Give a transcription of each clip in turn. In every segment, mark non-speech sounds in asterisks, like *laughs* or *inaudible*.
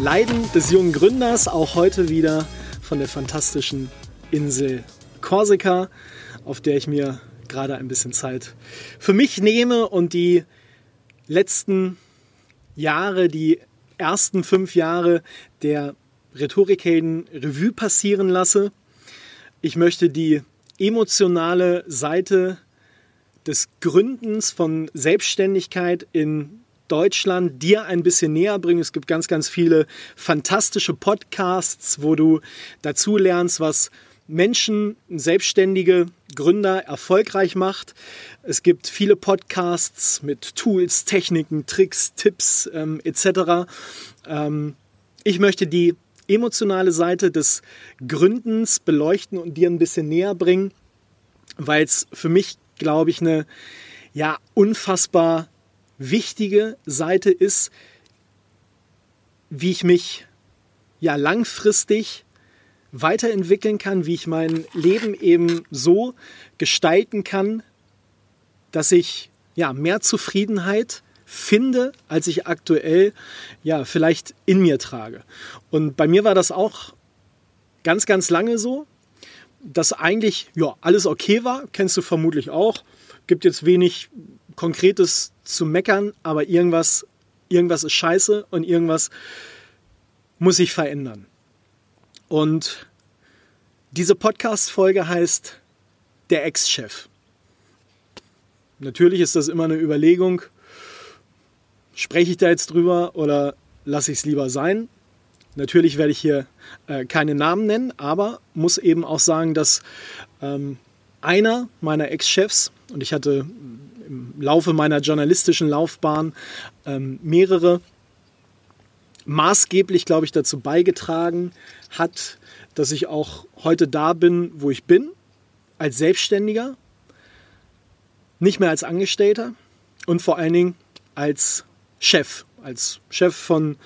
Leiden des jungen Gründers, auch heute wieder von der fantastischen Insel Korsika, auf der ich mir gerade ein bisschen Zeit für mich nehme und die letzten Jahre, die ersten fünf Jahre der Rhetorikhelden Revue passieren lasse. Ich möchte die emotionale Seite des Gründens von Selbstständigkeit in Deutschland dir ein bisschen näher bringen. Es gibt ganz, ganz viele fantastische Podcasts, wo du dazu lernst, was Menschen, selbstständige Gründer erfolgreich macht. Es gibt viele Podcasts mit Tools, Techniken, Tricks, Tipps ähm, etc. Ähm, ich möchte die emotionale Seite des Gründens beleuchten und dir ein bisschen näher bringen, weil es für mich, glaube ich, eine ja unfassbar wichtige Seite ist, wie ich mich ja langfristig weiterentwickeln kann, wie ich mein Leben eben so gestalten kann, dass ich ja mehr Zufriedenheit finde, als ich aktuell ja vielleicht in mir trage. Und bei mir war das auch ganz ganz lange so, dass eigentlich ja alles okay war, kennst du vermutlich auch. Gibt jetzt wenig konkretes zu meckern, aber irgendwas irgendwas ist scheiße und irgendwas muss sich verändern. Und diese Podcast-Folge heißt Der Ex-Chef. Natürlich ist das immer eine Überlegung, spreche ich da jetzt drüber oder lasse ich es lieber sein? Natürlich werde ich hier äh, keine Namen nennen, aber muss eben auch sagen, dass ähm, einer meiner Ex-Chefs, und ich hatte im Laufe meiner journalistischen Laufbahn ähm, mehrere, maßgeblich, glaube ich, dazu beigetragen hat, dass ich auch heute da bin, wo ich bin, als Selbstständiger, nicht mehr als Angestellter und vor allen Dingen als Chef, als Chef von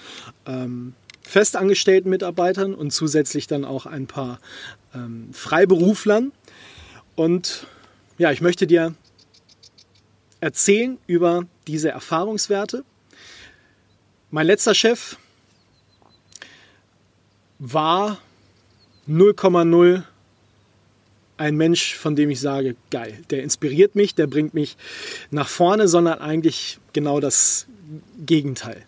ähm, festangestellten Mitarbeitern und zusätzlich dann auch ein paar ähm, Freiberuflern. Und ja, ich möchte dir erzählen über diese Erfahrungswerte. Mein letzter Chef war 0,0 ein Mensch, von dem ich sage, geil, der inspiriert mich, der bringt mich nach vorne, sondern eigentlich genau das Gegenteil.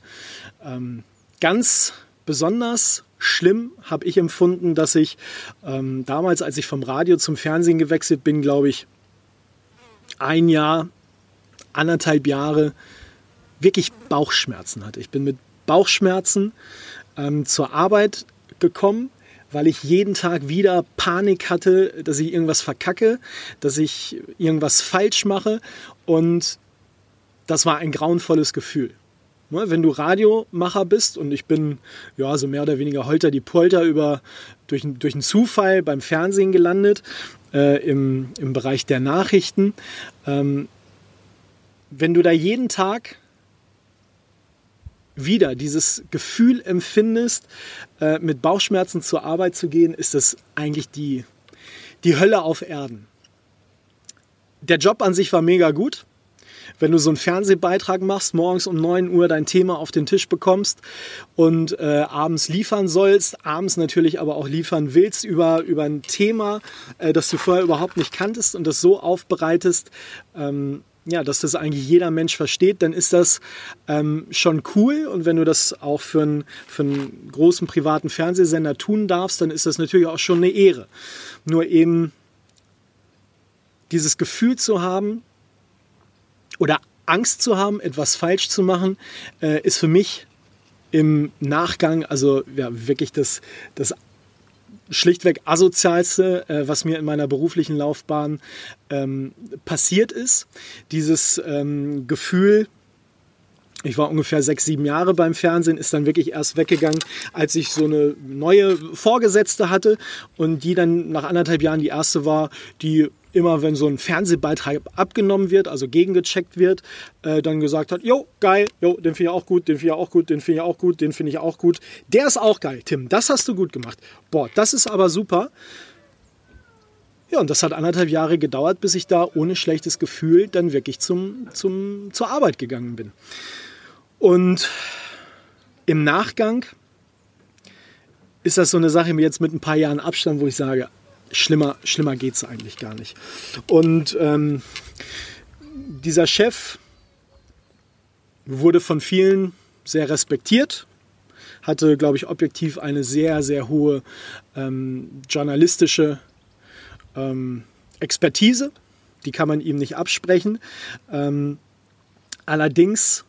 Ähm, ganz besonders schlimm habe ich empfunden, dass ich ähm, damals, als ich vom Radio zum Fernsehen gewechselt bin, glaube ich, ein Jahr, anderthalb Jahre wirklich Bauchschmerzen hatte. Ich bin mit Bauchschmerzen ähm, zur Arbeit gekommen, weil ich jeden Tag wieder Panik hatte, dass ich irgendwas verkacke, dass ich irgendwas falsch mache und das war ein grauenvolles Gefühl. Ne, wenn du Radiomacher bist und ich bin ja so mehr oder weniger holter die Polter über, durch, durch einen Zufall beim Fernsehen gelandet, äh, im, im Bereich der Nachrichten. Ähm, wenn du da jeden Tag wieder dieses Gefühl empfindest, äh, mit Bauchschmerzen zur Arbeit zu gehen, ist das eigentlich die, die Hölle auf Erden. Der Job an sich war mega gut wenn du so einen Fernsehbeitrag machst, morgens um 9 Uhr dein Thema auf den Tisch bekommst und äh, abends liefern sollst, abends natürlich aber auch liefern willst über, über ein Thema, äh, das du vorher überhaupt nicht kanntest und das so aufbereitest, ähm, ja, dass das eigentlich jeder Mensch versteht, dann ist das ähm, schon cool. Und wenn du das auch für einen, für einen großen privaten Fernsehsender tun darfst, dann ist das natürlich auch schon eine Ehre. Nur eben dieses Gefühl zu haben, oder Angst zu haben, etwas falsch zu machen, äh, ist für mich im Nachgang, also ja, wirklich das, das schlichtweg asozialste, äh, was mir in meiner beruflichen Laufbahn ähm, passiert ist. Dieses ähm, Gefühl, ich war ungefähr sechs, sieben Jahre beim Fernsehen, ist dann wirklich erst weggegangen, als ich so eine neue Vorgesetzte hatte und die dann nach anderthalb Jahren die erste war, die immer, wenn so ein Fernsehbeitrag abgenommen wird, also gegengecheckt wird, äh, dann gesagt hat, jo, geil, jo, den finde ich auch gut, den finde ich auch gut, den finde ich auch gut, den finde ich auch gut. Der ist auch geil, Tim, das hast du gut gemacht. Boah, das ist aber super. Ja, und das hat anderthalb Jahre gedauert, bis ich da ohne schlechtes Gefühl dann wirklich zum, zum, zur Arbeit gegangen bin. Und im Nachgang ist das so eine Sache jetzt mit ein paar Jahren Abstand, wo ich sage, schlimmer, schlimmer geht es eigentlich gar nicht. Und ähm, dieser Chef wurde von vielen sehr respektiert, hatte, glaube ich, objektiv eine sehr, sehr hohe ähm, journalistische ähm, Expertise. Die kann man ihm nicht absprechen. Ähm, allerdings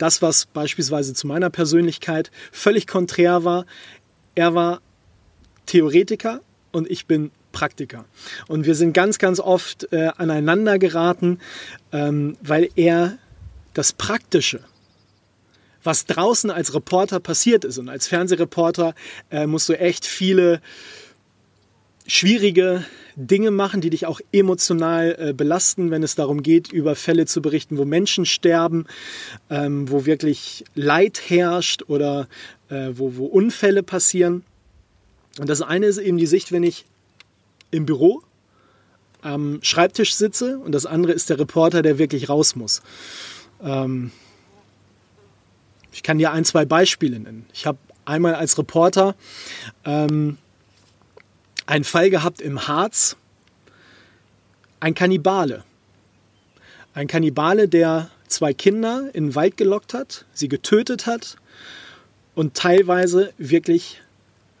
das, was beispielsweise zu meiner Persönlichkeit völlig konträr war, er war Theoretiker und ich bin Praktiker. Und wir sind ganz, ganz oft äh, aneinander geraten, ähm, weil er das Praktische, was draußen als Reporter passiert ist und als Fernsehreporter äh, musst du echt viele schwierige Dinge machen, die dich auch emotional äh, belasten, wenn es darum geht, über Fälle zu berichten, wo Menschen sterben, ähm, wo wirklich Leid herrscht oder äh, wo, wo Unfälle passieren. Und das eine ist eben die Sicht, wenn ich im Büro am Schreibtisch sitze und das andere ist der Reporter, der wirklich raus muss. Ähm, ich kann dir ein, zwei Beispiele nennen. Ich habe einmal als Reporter ähm, einen Fall gehabt im Harz. Ein Kannibale. Ein Kannibale, der zwei Kinder in den Wald gelockt hat, sie getötet hat und teilweise wirklich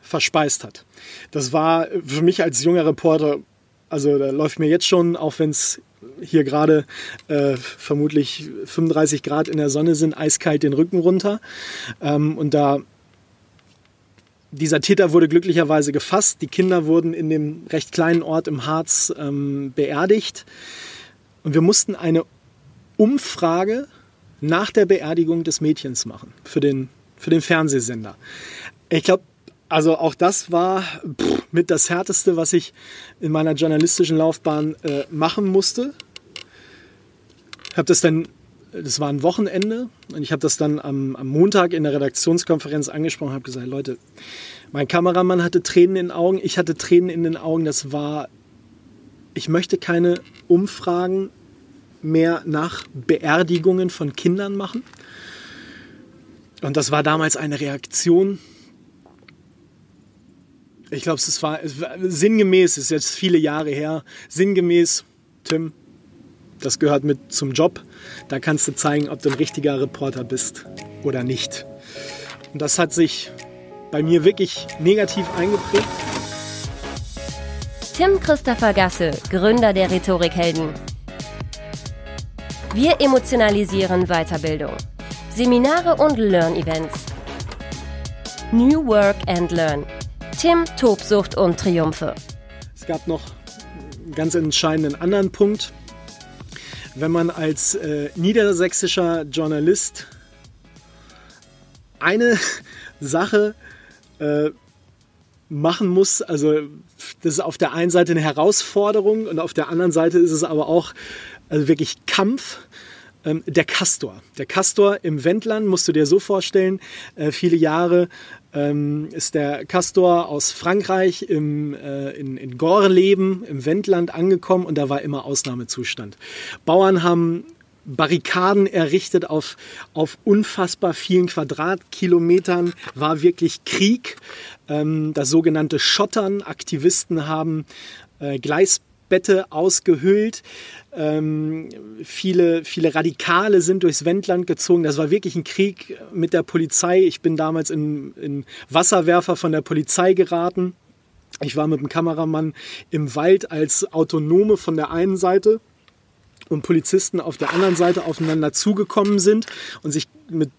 verspeist hat. Das war für mich als junger Reporter, also da läuft mir jetzt schon, auch wenn es hier gerade äh, vermutlich 35 Grad in der Sonne sind, eiskalt den Rücken runter. Ähm, und da dieser Täter wurde glücklicherweise gefasst. Die Kinder wurden in dem recht kleinen Ort im Harz ähm, beerdigt. Und wir mussten eine Umfrage nach der Beerdigung des Mädchens machen für den, für den Fernsehsender. Ich glaube, also auch das war pff, mit das Härteste, was ich in meiner journalistischen Laufbahn äh, machen musste. Ich habe das dann das war ein Wochenende und ich habe das dann am, am, Montag in der Redaktionskonferenz angesprochen, habe gesagt, Leute, mein Kameramann hatte Tränen in den Augen, ich hatte Tränen in den Augen, das war, ich möchte keine Umfragen mehr nach Beerdigungen von Kindern machen. Und das war damals eine Reaktion. Ich glaube, es war, es war sinngemäß, es ist jetzt viele Jahre her, sinngemäß, Tim, das gehört mit zum Job. Da kannst du zeigen, ob du ein richtiger Reporter bist oder nicht. Und das hat sich bei mir wirklich negativ eingeprägt. Tim Christopher Gasse, Gründer der Rhetorikhelden. Wir emotionalisieren Weiterbildung. Seminare und Learn-Events. New Work and Learn. Tim, Tobsucht und Triumphe. Es gab noch einen ganz entscheidenden anderen Punkt wenn man als äh, niedersächsischer Journalist eine *laughs* Sache äh, machen muss, also das ist auf der einen Seite eine Herausforderung und auf der anderen Seite ist es aber auch also wirklich Kampf. Ähm, der Castor. Der Castor im Wendland musst du dir so vorstellen, äh, viele Jahre ähm, ist der Castor aus Frankreich im, äh, in, in Gorleben im Wendland angekommen und da war immer Ausnahmezustand. Bauern haben Barrikaden errichtet auf, auf unfassbar vielen Quadratkilometern, war wirklich Krieg. Ähm, das sogenannte Schottern. Aktivisten haben äh, Gleisbette ausgehöhlt. Ähm, viele, viele Radikale sind durchs Wendland gezogen. Das war wirklich ein Krieg mit der Polizei. Ich bin damals in, in Wasserwerfer von der Polizei geraten. Ich war mit dem Kameramann im Wald als Autonome von der einen Seite und Polizisten auf der anderen Seite aufeinander zugekommen sind und sich mit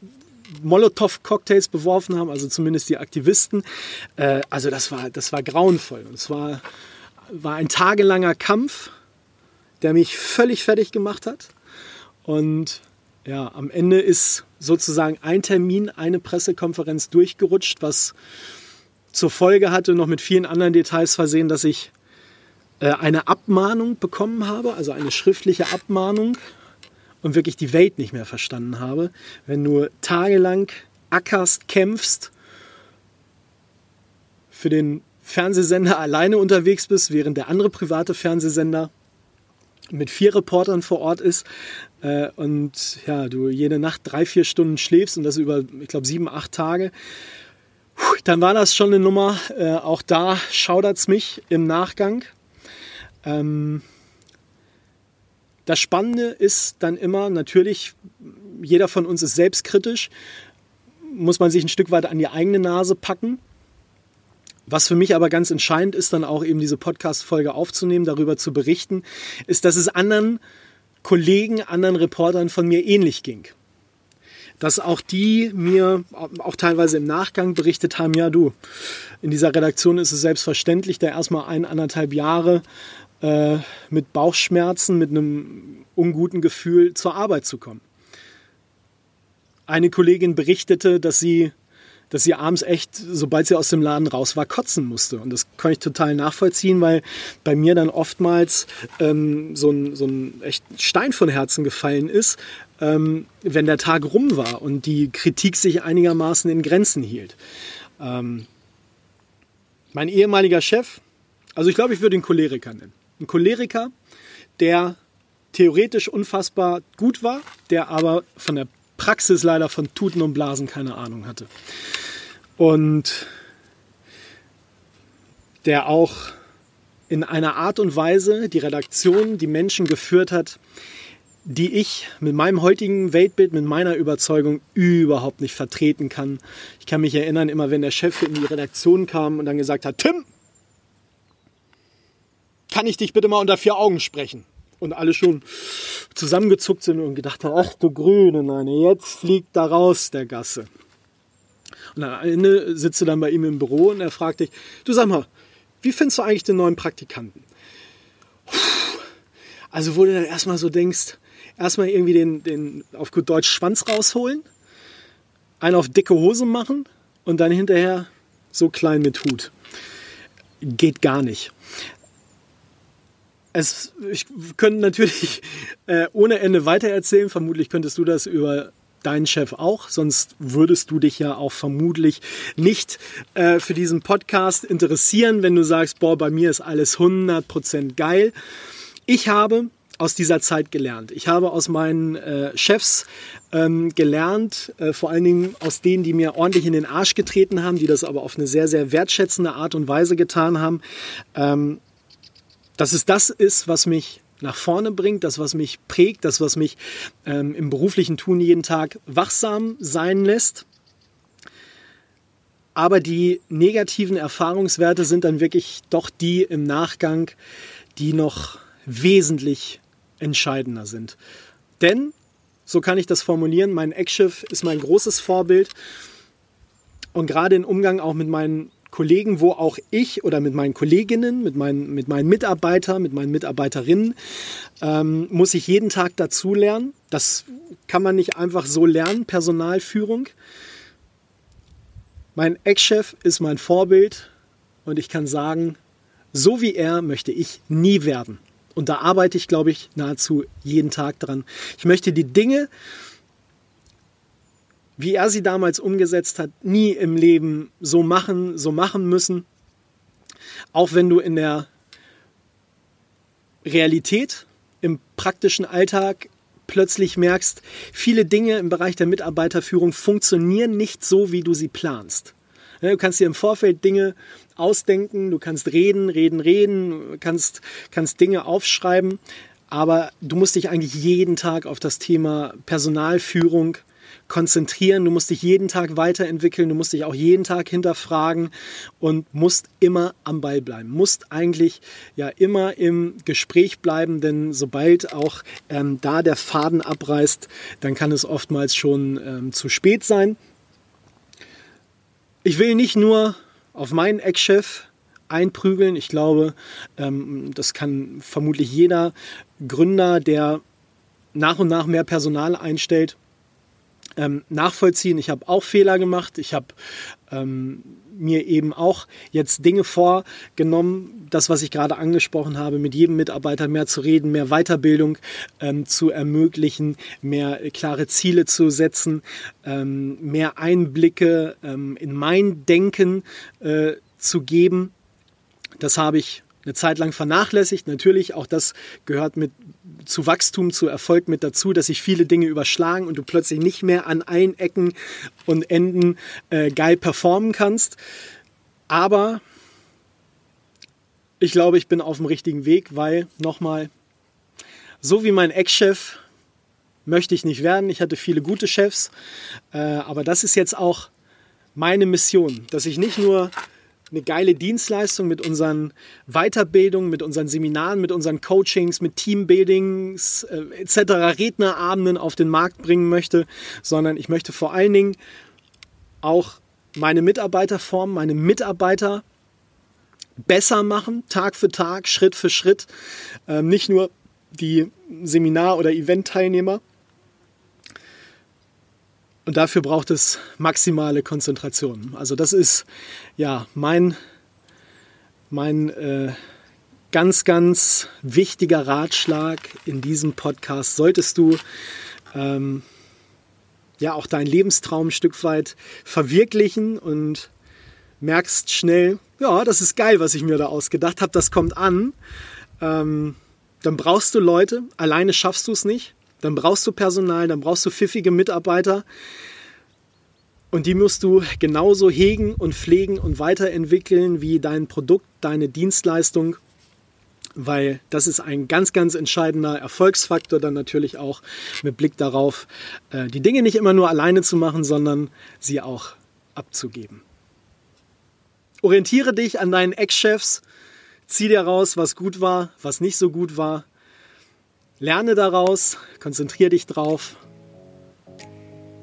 Molotow-Cocktails beworfen haben, also zumindest die Aktivisten. Äh, also das war, das war grauenvoll. Es war, war ein tagelanger Kampf der mich völlig fertig gemacht hat. Und ja, am Ende ist sozusagen ein Termin, eine Pressekonferenz durchgerutscht, was zur Folge hatte, noch mit vielen anderen Details versehen, dass ich äh, eine Abmahnung bekommen habe, also eine schriftliche Abmahnung und wirklich die Welt nicht mehr verstanden habe. Wenn du tagelang ackerst, kämpfst, für den Fernsehsender alleine unterwegs bist, während der andere private Fernsehsender mit vier Reportern vor Ort ist äh, und ja, du jede Nacht drei, vier Stunden schläfst und das über, ich glaube, sieben, acht Tage, dann war das schon eine Nummer. Äh, auch da schaudert es mich im Nachgang. Ähm, das Spannende ist dann immer, natürlich, jeder von uns ist selbstkritisch, muss man sich ein Stück weit an die eigene Nase packen. Was für mich aber ganz entscheidend ist, dann auch eben diese Podcast-Folge aufzunehmen, darüber zu berichten, ist, dass es anderen Kollegen, anderen Reportern von mir ähnlich ging. Dass auch die mir auch teilweise im Nachgang berichtet haben, ja du, in dieser Redaktion ist es selbstverständlich, da erstmal ein, anderthalb Jahre äh, mit Bauchschmerzen, mit einem unguten Gefühl zur Arbeit zu kommen. Eine Kollegin berichtete, dass sie dass sie abends echt, sobald sie aus dem Laden raus war, kotzen musste. Und das kann ich total nachvollziehen, weil bei mir dann oftmals ähm, so, ein, so ein echt Stein von Herzen gefallen ist, ähm, wenn der Tag rum war und die Kritik sich einigermaßen in Grenzen hielt. Ähm, mein ehemaliger Chef, also ich glaube, ich würde ihn Choleriker nennen. Ein Choleriker, der theoretisch unfassbar gut war, der aber von der Praxis leider von Tuten und Blasen keine Ahnung hatte. Und der auch in einer Art und Weise die Redaktion, die Menschen geführt hat, die ich mit meinem heutigen Weltbild, mit meiner Überzeugung überhaupt nicht vertreten kann. Ich kann mich erinnern, immer wenn der Chef in die Redaktion kam und dann gesagt hat, Tim, kann ich dich bitte mal unter vier Augen sprechen? und alle schon zusammengezuckt sind und gedacht haben, ach du Grüne, nein, jetzt fliegt da raus der Gasse. Und am Ende sitzt du dann bei ihm im Büro und er fragt dich, du sag mal, wie findest du eigentlich den neuen Praktikanten? Also wo du dann erstmal so denkst, erstmal irgendwie den, den auf gut Deutsch Schwanz rausholen, einen auf dicke Hose machen und dann hinterher so klein mit Hut. Geht gar nicht es, ich könnte natürlich äh, ohne Ende weitererzählen. Vermutlich könntest du das über deinen Chef auch, sonst würdest du dich ja auch vermutlich nicht äh, für diesen Podcast interessieren, wenn du sagst, boah, bei mir ist alles 100% geil. Ich habe aus dieser Zeit gelernt. Ich habe aus meinen äh, Chefs ähm, gelernt, äh, vor allen Dingen aus denen, die mir ordentlich in den Arsch getreten haben, die das aber auf eine sehr, sehr wertschätzende Art und Weise getan haben. Ähm, dass es das ist, was mich nach vorne bringt, das, was mich prägt, das, was mich ähm, im beruflichen Tun jeden Tag wachsam sein lässt. Aber die negativen Erfahrungswerte sind dann wirklich doch die im Nachgang, die noch wesentlich entscheidender sind. Denn, so kann ich das formulieren, mein Eckschiff ist mein großes Vorbild. Und gerade im Umgang auch mit meinen Kollegen, wo auch ich oder mit meinen Kolleginnen, mit meinen, mit meinen Mitarbeitern, mit meinen Mitarbeiterinnen, ähm, muss ich jeden Tag dazulernen. Das kann man nicht einfach so lernen, Personalführung. Mein Ex-Chef ist mein Vorbild und ich kann sagen, so wie er möchte ich nie werden. Und da arbeite ich, glaube ich, nahezu jeden Tag dran. Ich möchte die Dinge, wie er sie damals umgesetzt hat, nie im Leben so machen, so machen müssen. Auch wenn du in der Realität, im praktischen Alltag plötzlich merkst, viele Dinge im Bereich der Mitarbeiterführung funktionieren nicht so, wie du sie planst. Du kannst dir im Vorfeld Dinge ausdenken, du kannst reden, reden, reden, kannst, kannst Dinge aufschreiben, aber du musst dich eigentlich jeden Tag auf das Thema Personalführung konzentrieren, du musst dich jeden Tag weiterentwickeln, du musst dich auch jeden Tag hinterfragen und musst immer am Ball bleiben. Musst eigentlich ja immer im Gespräch bleiben, denn sobald auch ähm, da der Faden abreißt, dann kann es oftmals schon ähm, zu spät sein. Ich will nicht nur auf meinen Ex-Chef einprügeln. Ich glaube, ähm, das kann vermutlich jeder Gründer, der nach und nach mehr Personal einstellt, ähm, nachvollziehen. Ich habe auch Fehler gemacht. Ich habe ähm, mir eben auch jetzt Dinge vorgenommen, das, was ich gerade angesprochen habe, mit jedem Mitarbeiter mehr zu reden, mehr Weiterbildung ähm, zu ermöglichen, mehr klare Ziele zu setzen, ähm, mehr Einblicke ähm, in mein Denken äh, zu geben. Das habe ich eine Zeit lang vernachlässigt. Natürlich, auch das gehört mit zu Wachstum, zu Erfolg mit dazu, dass sich viele Dinge überschlagen und du plötzlich nicht mehr an allen Ecken und Enden äh, geil performen kannst. Aber ich glaube, ich bin auf dem richtigen Weg, weil nochmal, so wie mein Ex-Chef möchte ich nicht werden. Ich hatte viele gute Chefs, äh, aber das ist jetzt auch meine Mission, dass ich nicht nur eine geile Dienstleistung mit unseren Weiterbildungen, mit unseren Seminaren, mit unseren Coachings, mit Teambuildings äh, etc., Rednerabenden auf den Markt bringen möchte, sondern ich möchte vor allen Dingen auch meine Mitarbeiter formen, meine Mitarbeiter besser machen, Tag für Tag, Schritt für Schritt. Ähm, nicht nur die Seminar- oder Event-Teilnehmer, und dafür braucht es maximale Konzentration. Also das ist ja mein, mein äh, ganz, ganz wichtiger Ratschlag in diesem Podcast. Solltest du ähm, ja auch deinen Lebenstraum ein Stück weit verwirklichen und merkst schnell, ja, das ist geil, was ich mir da ausgedacht habe, das kommt an, ähm, dann brauchst du Leute, alleine schaffst du es nicht. Dann brauchst du Personal, dann brauchst du pfiffige Mitarbeiter. Und die musst du genauso hegen und pflegen und weiterentwickeln wie dein Produkt, deine Dienstleistung, weil das ist ein ganz, ganz entscheidender Erfolgsfaktor dann natürlich auch mit Blick darauf, äh, die Dinge nicht immer nur alleine zu machen, sondern sie auch abzugeben. Orientiere dich an deinen Ex-Chefs, zieh dir raus, was gut war, was nicht so gut war Lerne daraus, konzentriere dich drauf,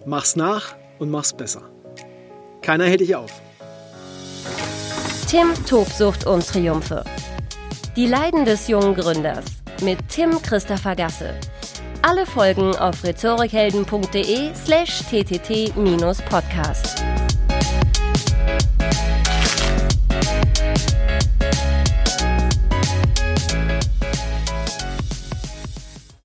mach's nach und mach's besser. Keiner hält dich auf. Tim Tobsucht und Triumphe. Die Leiden des jungen Gründers mit Tim Christopher Gasse. Alle Folgen auf rhetorikhelden.de slash ttt-podcast.